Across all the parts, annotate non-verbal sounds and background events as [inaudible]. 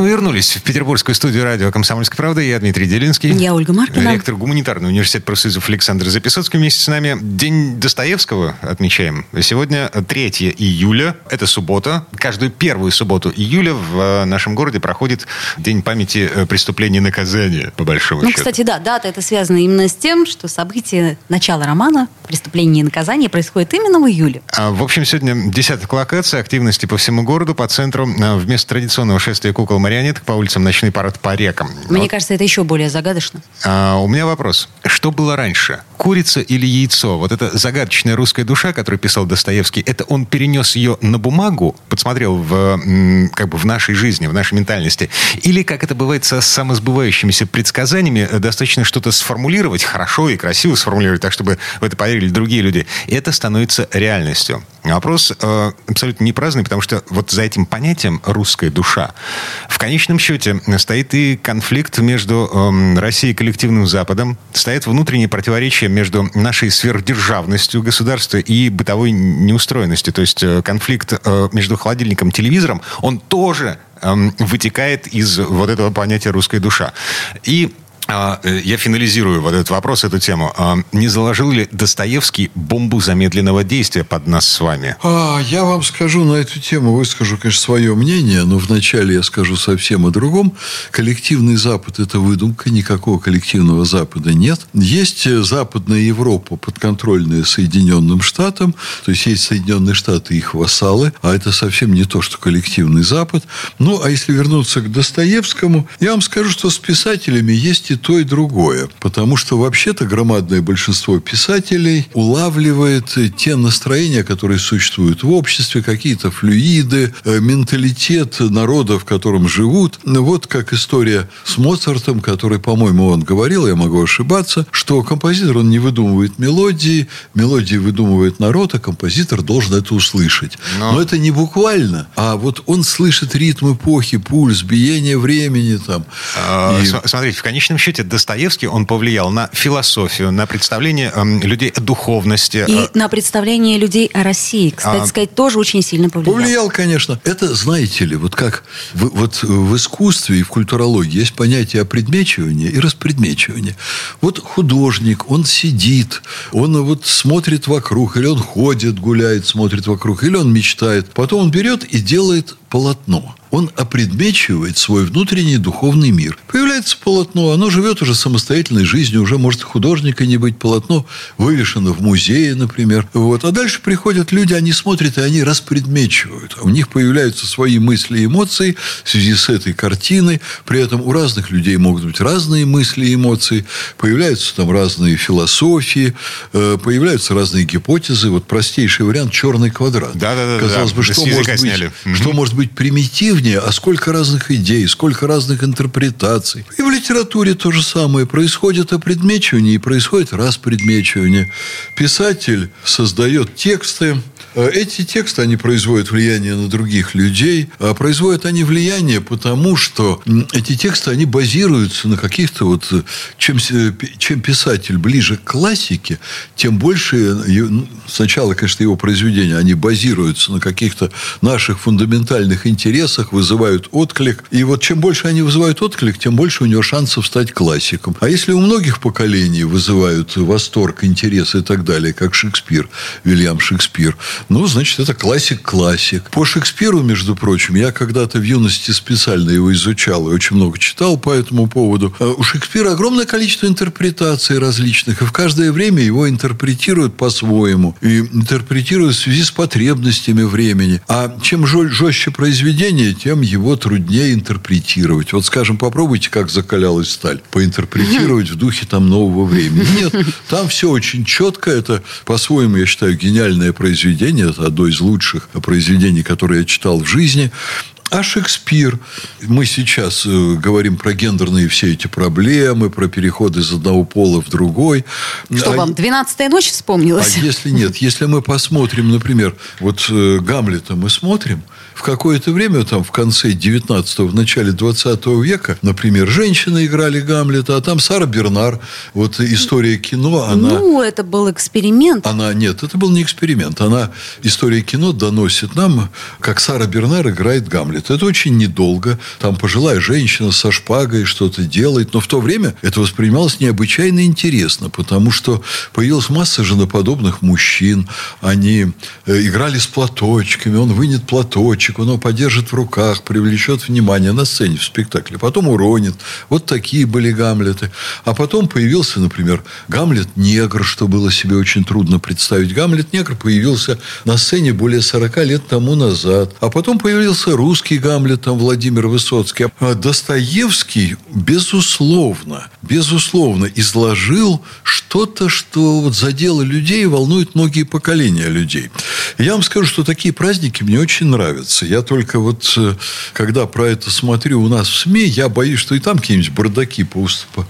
Мы вернулись в петербургскую студию радио «Комсомольская правда». Я Дмитрий Делинский. Я Ольга Маркина. Ректор гуманитарного университета профсоюзов Александр Записоцкий вместе с нами. День Достоевского отмечаем. Сегодня 3 июля. Это суббота. Каждую первую субботу июля в нашем городе проходит День памяти э, преступлений и наказания, по большому Ну, счету. кстати, да, дата это связана именно с тем, что событие начала романа «Преступление и наказание» происходит именно в июле. А, В общем, сегодня десяток локаций, активности по всему городу, по центру. А, Вместо традиционного шествия кукол-марионеток по улицам ночной парад по рекам. Мне Вот, кажется, это еще более загадочно. а, у меня вопрос. Что было раньше? Курица или яйцо? Вот эта загадочная русская душа, которую писал Достоевский, это он перенес ее на бумагу, подсмотрел в, как бы в нашей жизни, в нашей ментальности? Или, как это бывает со самосбывающимися предсказаниями, э, достаточно что-то сформулировать, хорошо и красиво сформулировать, так, чтобы в это поверили другие люди, и это становится реальностью? Вопрос э, абсолютно не праздный, потому что вот за этим понятием «русская душа» в конечном счете стоит и конфликт между эм, Россией и коллективным Западом, стоят внутренние противоречия между нашей сверхдержавностью государства и бытовой неустроенностью. То есть э, конфликт э, между холодильником и телевизором, он тоже эм, вытекает из вот этого понятия «русская душа». И я финализирую вот этот вопрос, эту тему. А, Не заложил ли Достоевский бомбу замедленного действия под нас с вами? А, я вам скажу на эту тему, выскажу, конечно, свое мнение, но вначале я скажу совсем о другом. Коллективный Запад – это выдумка, никакого коллективного Запада нет. Есть э, Западная Европа, подконтрольная Соединенным Штатам, то есть есть Соединенные Штаты и их вассалы, а это совсем не то, что коллективный Запад. Ну, а если вернуться к Достоевскому, я вам скажу, что с писателями есть и то, и другое. Потому что вообще-то громадное большинство писателей улавливает те настроения, которые существуют в обществе, какие-то флюиды, э, менталитет народа, в котором живут. Вот как история с Моцартом, который, по-моему, он говорил, я могу ошибаться, что композитор, он не выдумывает мелодии, мелодии выдумывает народ, а композитор должен это услышать. Но- Но это не буквально, а вот он слышит ритм эпохи, пульс, биение времени там. А, И- см- Смотрите, в конечном счете Достоевский, он повлиял на философию, на представление эм, людей о духовности. И э, на представление людей о России, кстати А- сказать, тоже очень сильно повлиял. Повлиял, конечно. Это, знаете ли, вот как в, вот в искусстве и в культурологии есть понятие опредмечивания и распредмечивания. Вот художник, он сидит, он вот смотрит вокруг, или он ходит, гуляет, смотрит вокруг, или он мечтает. Потом он берет и делает полотно. Он опредмечивает свой внутренний духовный мир. Появляется полотно, оно живет уже самостоятельной жизнью, уже может художника не быть, полотно вывешено в музее, например. Вот. А дальше приходят люди, они смотрят, и они распредмечивают. У них появляются свои мысли и эмоции в связи с этой картиной. При этом у разных людей могут быть разные мысли и эмоции. Появляются там разные философии, э, появляются разные гипотезы. Вот простейший вариант – черный квадрат. Да-да-да, Казалось да, бы, с что может, быть, что может быть примитивнее, а сколько разных идей, сколько разных интерпретаций. И в литературе то же самое. Происходит опредмечивание и происходит распредмечивание. Писатель создает тексты. Э, Эти тексты, они производят влияние на других людей. А производят они влияние, потому что эти тексты, они базируются на каких-то вот... э, Чем, э, чем писатель ближе к классике, тем больше... Сначала, конечно, его произведения, они базируются на каких-то наших фундаментальных интересах, вызывают отклик. И вот чем больше они вызывают отклик, тем больше у него шансов стать классиком. А если у многих поколений вызывают восторг, интерес и так далее, как Шекспир, Вильям Шекспир, ну, значит, это классик-классик. По Шекспиру, между прочим, я когда-то в юности специально его изучал и очень много читал по этому поводу. Э, У Шекспира огромное количество интерпретаций различных, и в каждое время его интерпретируют по-своему. И интерпретируют в связи с потребностями времени. А чем жестче произведение, тем его труднее интерпретировать. Вот, скажем, попробуйте, как закалялась сталь, поинтерпретировать в духе там нового времени. Нет, там все очень четко. Это, по-своему, я считаю, гениальное произведение. Это одно из лучших произведений, которые я читал в жизни. А Шекспир? Мы сейчас э, говорим про гендерные все эти проблемы, про переход из одного пола в другой. Что А- вам, «Двенадцатая ночь» а вспомнилась? если нет, если мы посмотрим, например, вот э, Гамлета мы смотрим, в какое-то время, там, в конце 19-го, в начале 20 века, например, женщины играли Гамлета, а там Сара Бернар, вот история кино, она... Ну, это был эксперимент. Она, нет, это был не эксперимент. Она, история кино доносит нам, как Сара Бернар играет Гамлет. Это очень недолго. Там пожилая женщина со шпагой что-то делает. Но в то время это воспринималось необычайно интересно, потому что появилась масса женоподобных мужчин. Они э, играли с платочками. Он вынет платочек, он его подержит в руках, привлечет внимание на сцене в спектакле. Потом уронит. Вот такие были Гамлеты. А потом появился, например, Гамлет-негр, что было себе очень трудно представить. Гамлет-негр появился на сцене более 40 лет тому назад. А потом появился русский Гамлет, там Владимир Высоцкий. А Достоевский, безусловно, безусловно, изложил что-то, что вот задело людей и волнует многие поколения людей. Я вам скажу, что такие праздники мне очень нравятся. Я только вот, э, когда про это смотрю у нас в СМИ, я боюсь, что и там какие-нибудь бардаки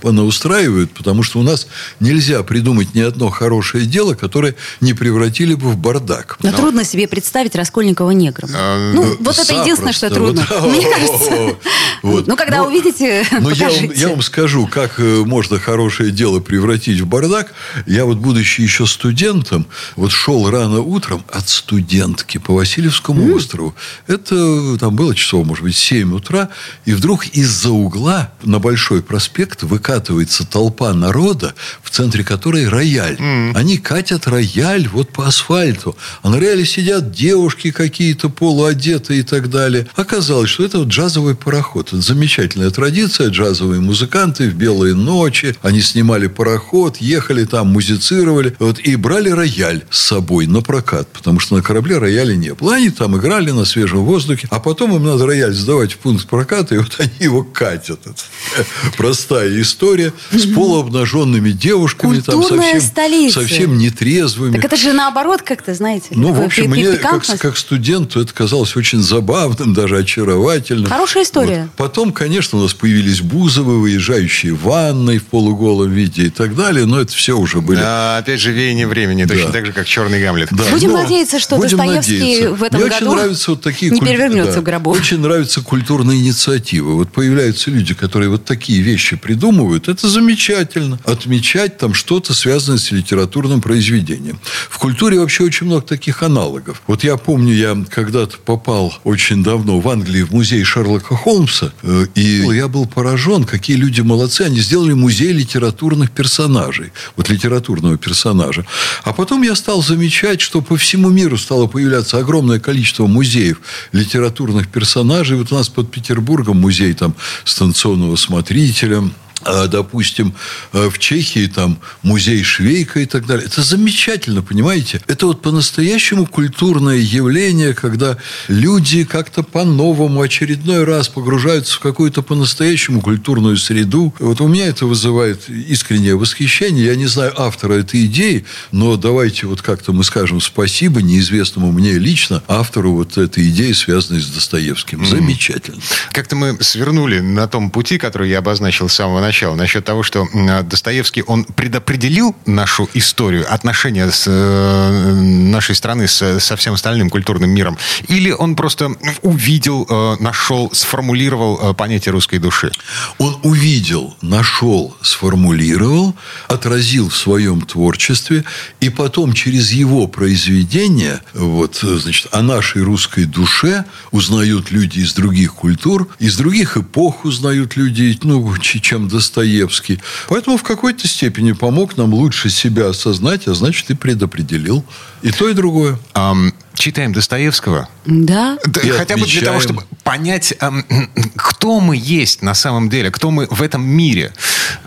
понаустраивают, потому что у нас нельзя придумать ни одно хорошее дело, которое не превратили бы в бардак. Но, Но... трудно себе представить Раскольникова негром. А, ну, ну, вот это единственное, что трудно. Вот, Мне кажется. [laughs] Вот. Ну, когда увидите, Но я вам, я вам скажу, как можно хорошее дело превратить в бардак. Я вот, будучи еще студентом, вот шел рано утром от студентки по Васильевскому mm. острову. Это там было часов, может быть, 7 утра. И вдруг из-за угла на Большой проспект выкатывается толпа народа, в центре которой рояль. Mm. Они катят рояль вот по асфальту. А на рояле сидят девушки какие-то полуодетые и так далее. Оказалось, что это вот джазовый пароход. Это замечательная традиция. Джазовые музыканты в белые ночи. Они снимали пароход, ехали там, музицировали. Вот, и брали рояль с собой на прокат. Потому что на корабле рояля не было. Они там играли на свежем воздухе. А потом им надо рояль сдавать в пункт проката. И вот они его катят. Это [laughs] простая история. С полуобнаженными девушками. там совсем, столица. совсем нетрезвыми. Так это же наоборот как-то, знаете. Ну, в общем, мне как, как студенту это казалось очень забавным, [laughs] даже очаровательным. Хорошая история. Вот. Потом, конечно, у нас появились Бузовы, выезжающие в ванной в полуголом виде и так далее. Но это все уже были... А, опять же, веяние времени. Да. Точно так же, как «Черный Гамлет». Да. Будем но, надеяться, что Достоевский надеяться. в этом Мне году очень нравятся вот такие не куль... перевернется да. в гробу. Очень нравятся культурные инициативы. Вот появляются люди, которые вот такие вещи придумывают. Это замечательно. Отмечать там что-то, связанное с литературным произведением. В культуре вообще очень много таких аналогов. Вот я помню, я когда-то попал очень давно в Англии в музей Шерлока Холмса, э, и я был поражен, какие люди молодцы. Они сделали музей литературных персонажей. Вот литературного персонажа. А потом я стал замечать, что по всему миру стало появляться огромное количество музеев литературных персонажей. Вот у нас под Петербургом музей там станционного смотрителя, допустим, э, в Чехии там музей Швейка и так далее. Это замечательно, понимаете? Это вот по-настоящему культурное явление, когда люди как-то по-новому очередной раз погружаются в какую-то по-настоящему культурную среду. Вот у меня это вызывает искреннее восхищение. Я не знаю автора этой идеи, но давайте вот как-то мы скажем спасибо неизвестному мне лично автору вот этой идеи, связанной с Достоевским. Замечательно. Как-то мы свернули на том пути, который я обозначил с самого начала начала, насчет того, что Достоевский, он предопределил нашу историю, отношения с э, нашей страны с, со всем остальным культурным миром, или он просто увидел, э, нашел, сформулировал э, понятие русской души? Он увидел, нашел, сформулировал, отразил в своем творчестве, и потом через его произведения, вот, значит, о нашей русской душе узнают люди из других культур, из других эпох узнают люди, ну, чем Достоевский. Поэтому в какой-то степени помог нам лучше себя осознать, а значит и предопределил. И то, и другое. Um, читаем Достоевского. Да. И Хотя бы для того, чтобы понять, [clears throat] кто мы есть на самом деле, кто мы в этом мире.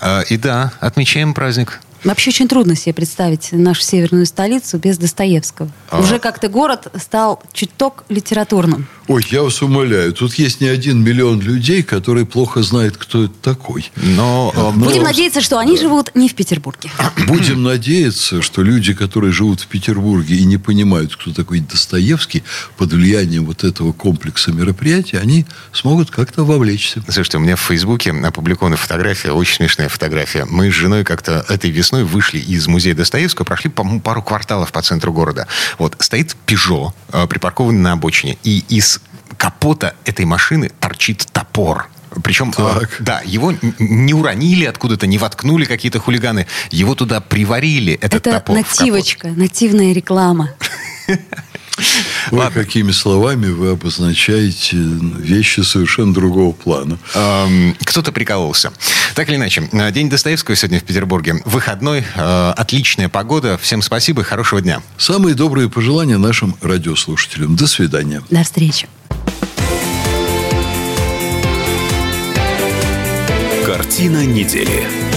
А, и да, отмечаем праздник. Вообще очень трудно себе представить нашу северную столицу без Достоевского. А. Уже как-то город стал чуток литературным. Ой, я вас умоляю, тут есть не один миллион людей, которые плохо знают, кто это такой. Но, Но... Будем надеяться, что они живут не в Петербурге. [coughs] Будем надеяться, что люди, которые живут в Петербурге и не понимают, кто такой Достоевский, под влиянием вот этого комплекса мероприятий, они смогут как-то вовлечься. Слушайте, у меня в Фейсбуке опубликована фотография, очень смешная фотография. Мы с женой как-то этой весной вышли из музея Достоевского, прошли, по-моему, пару кварталов по центру города. Вот, стоит Пежо, припаркованный на обочине, и из капота этой машины торчит топор. Причем, э, Так. да, его не уронили откуда-то, не воткнули какие-то хулиганы. Его туда приварили, этот Это топор в капот. нативочка, нативная реклама. [laughs] Вы Ладно. какими словами вы обозначаете вещи совершенно другого плана? Эм, Кто-то прикололся. Так или иначе, э, День Достоевского сегодня в Петербурге. Выходной, э, отличная погода. Всем спасибо и хорошего дня. Самые добрые пожелания нашим радиослушателям. До свидания. До встречи. Картина недели.